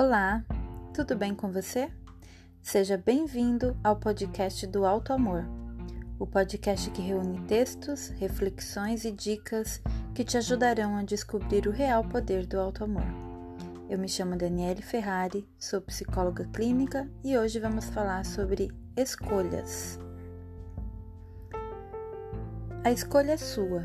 Olá, tudo bem com você? Seja bem-vindo ao podcast do Alto Amor, o podcast que reúne textos, reflexões e dicas que te ajudarão a descobrir o real poder do alto amor. Eu me chamo Daniele Ferrari, sou psicóloga clínica e hoje vamos falar sobre escolhas. A escolha é sua.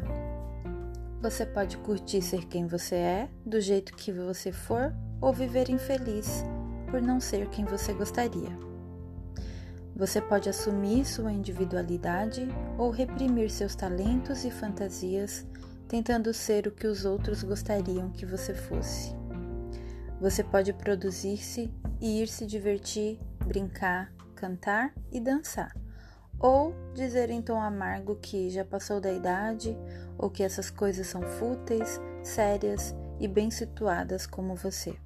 Você pode curtir ser quem você é, do jeito que você for, ou viver infeliz por não ser quem você gostaria. Você pode assumir sua individualidade ou reprimir seus talentos e fantasias, tentando ser o que os outros gostariam que você fosse. Você pode produzir-se e ir se divertir, brincar, cantar e dançar, ou dizer em tom amargo que já passou da idade ou que essas coisas são fúteis, sérias e bem situadas como você.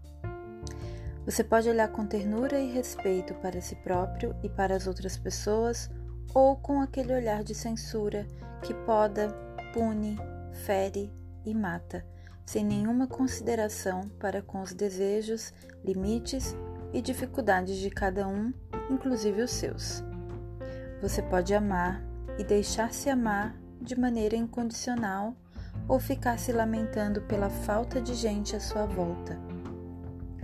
Você pode olhar com ternura e respeito para si próprio e para as outras pessoas, ou com aquele olhar de censura que poda, pune, fere e mata, sem nenhuma consideração para com os desejos, limites e dificuldades de cada um, inclusive os seus. Você pode amar e deixar-se amar de maneira incondicional ou ficar se lamentando pela falta de gente à sua volta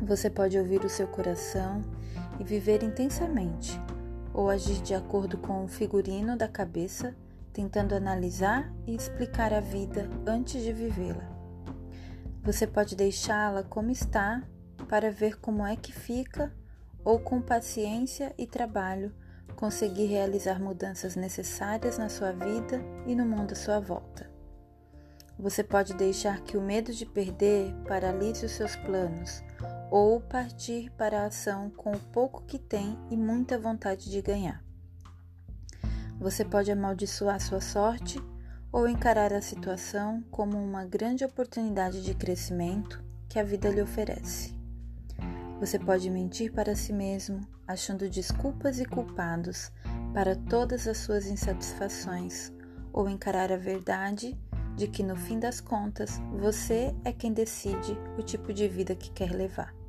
você pode ouvir o seu coração e viver intensamente, ou agir de acordo com o figurino da cabeça, tentando analisar e explicar a vida antes de vivê-la. Você pode deixá-la como está para ver como é que fica, ou com paciência e trabalho conseguir realizar mudanças necessárias na sua vida e no mundo à sua volta. Você pode deixar que o medo de perder paralise os seus planos ou partir para a ação com o pouco que tem e muita vontade de ganhar. Você pode amaldiçoar sua sorte ou encarar a situação como uma grande oportunidade de crescimento que a vida lhe oferece. Você pode mentir para si mesmo, achando desculpas e culpados para todas as suas insatisfações, ou encarar a verdade de que no fim das contas você é quem decide o tipo de vida que quer levar.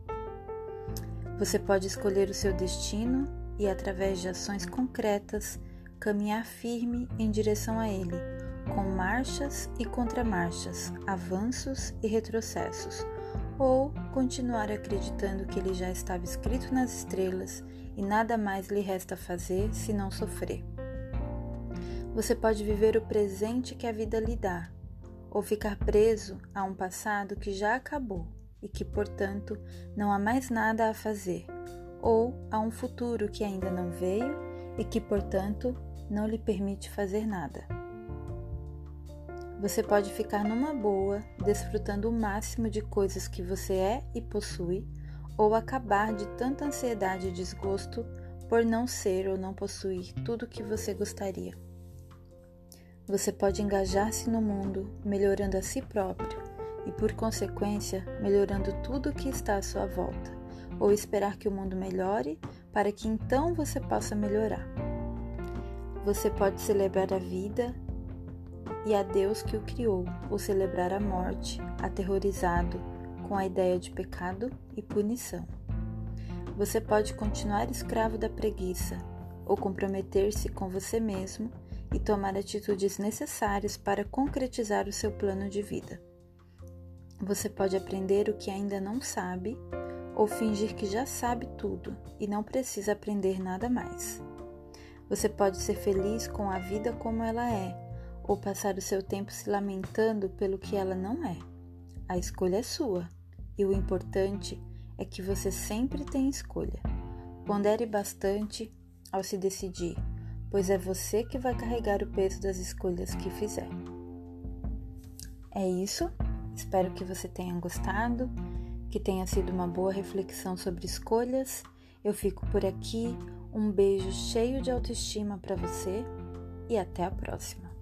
Você pode escolher o seu destino e, através de ações concretas, caminhar firme em direção a ele, com marchas e contramarchas, avanços e retrocessos, ou continuar acreditando que ele já estava escrito nas estrelas e nada mais lhe resta fazer senão sofrer. Você pode viver o presente que a vida lhe dá, ou ficar preso a um passado que já acabou e que, portanto, não há mais nada a fazer, ou a um futuro que ainda não veio e que, portanto, não lhe permite fazer nada. Você pode ficar numa boa, desfrutando o máximo de coisas que você é e possui, ou acabar de tanta ansiedade e desgosto por não ser ou não possuir tudo o que você gostaria. Você pode engajar-se no mundo, melhorando a si próprio e, por consequência, melhorando tudo o que está à sua volta, ou esperar que o mundo melhore para que então você possa melhorar. Você pode celebrar a vida e a Deus que o criou, ou celebrar a morte, aterrorizado com a ideia de pecado e punição. Você pode continuar escravo da preguiça, ou comprometer-se com você mesmo e tomar atitudes necessárias para concretizar o seu plano de vida. Você pode aprender o que ainda não sabe ou fingir que já sabe tudo e não precisa aprender nada mais. Você pode ser feliz com a vida como ela é ou passar o seu tempo se lamentando pelo que ela não é. A escolha é sua e o importante é que você sempre tem escolha. Pondere bastante ao se decidir, pois é você que vai carregar o peso das escolhas que fizer. É isso. Espero que você tenha gostado, que tenha sido uma boa reflexão sobre escolhas. Eu fico por aqui. Um beijo cheio de autoestima para você e até a próxima.